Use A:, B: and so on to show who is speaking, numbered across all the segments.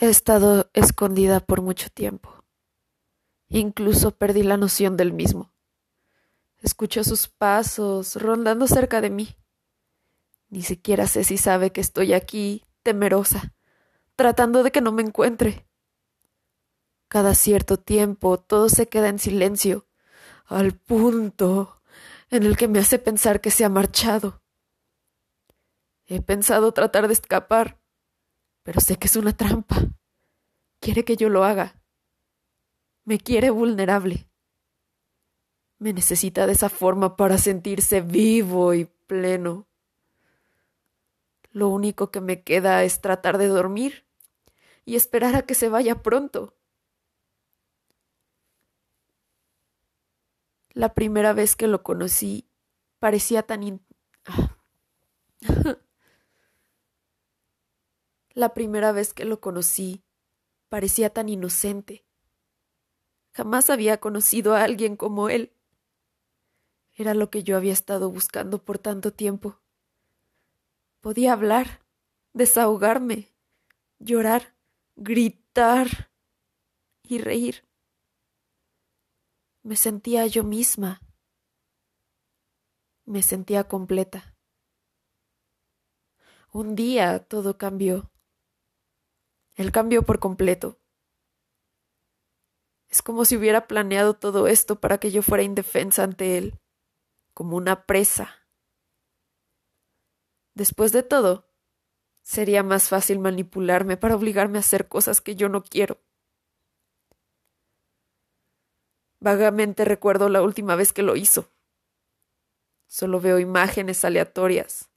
A: He estado escondida por mucho tiempo. Incluso perdí la noción del mismo. Escucho sus pasos rondando cerca de mí. Ni siquiera sé si sabe que estoy aquí, temerosa, tratando de que no me encuentre. Cada cierto tiempo todo se queda en silencio, al punto en el que me hace pensar que se ha marchado. He pensado tratar de escapar, pero sé que es una trampa. Quiere que yo lo haga. Me quiere vulnerable. Me necesita de esa forma para sentirse vivo y pleno. Lo único que me queda es tratar de dormir y esperar a que se vaya pronto. La primera vez que lo conocí parecía tan... La primera vez que lo conocí parecía tan inocente. Jamás había conocido a alguien como él. Era lo que yo había estado buscando por tanto tiempo. Podía hablar, desahogarme, llorar, gritar y reír. Me sentía yo misma. Me sentía completa. Un día todo cambió. El cambió por completo. Es como si hubiera planeado todo esto para que yo fuera indefensa ante él, como una presa. Después de todo, sería más fácil manipularme para obligarme a hacer cosas que yo no quiero. Vagamente recuerdo la última vez que lo hizo. Solo veo imágenes aleatorias.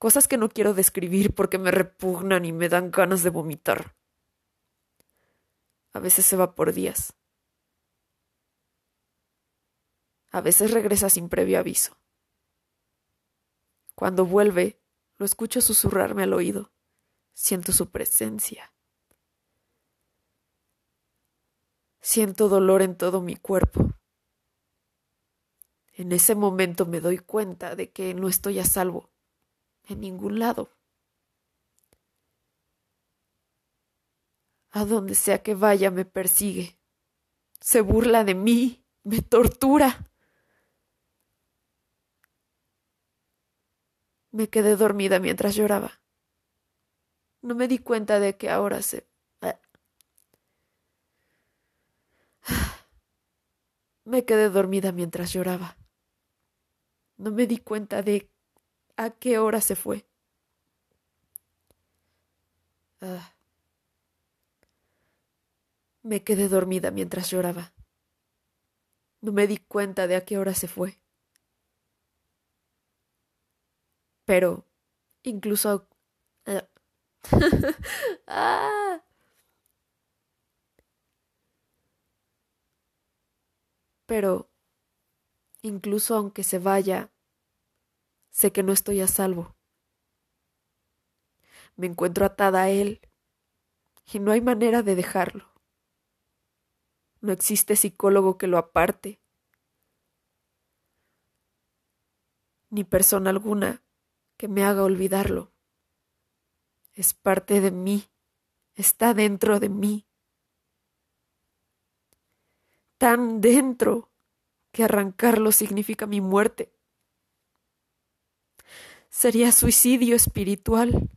A: Cosas que no quiero describir porque me repugnan y me dan ganas de vomitar. A veces se va por días. A veces regresa sin previo aviso. Cuando vuelve, lo escucho susurrarme al oído. Siento su presencia. Siento dolor en todo mi cuerpo. En ese momento me doy cuenta de que no estoy a salvo en ningún lado. A donde sea que vaya me persigue, se burla de mí, me tortura. Me quedé dormida mientras lloraba. No me di cuenta de que ahora se Me quedé dormida mientras lloraba. No me di cuenta de a qué hora se fue. Ah. Me quedé dormida mientras lloraba. No me di cuenta de a qué hora se fue. Pero, incluso... ah. Pero, incluso aunque se vaya, sé que no estoy a salvo. Me encuentro atada a él y no hay manera de dejarlo. No existe psicólogo que lo aparte, ni persona alguna que me haga olvidarlo. Es parte de mí, está dentro de mí tan dentro que arrancarlo significa mi muerte. Sería suicidio espiritual.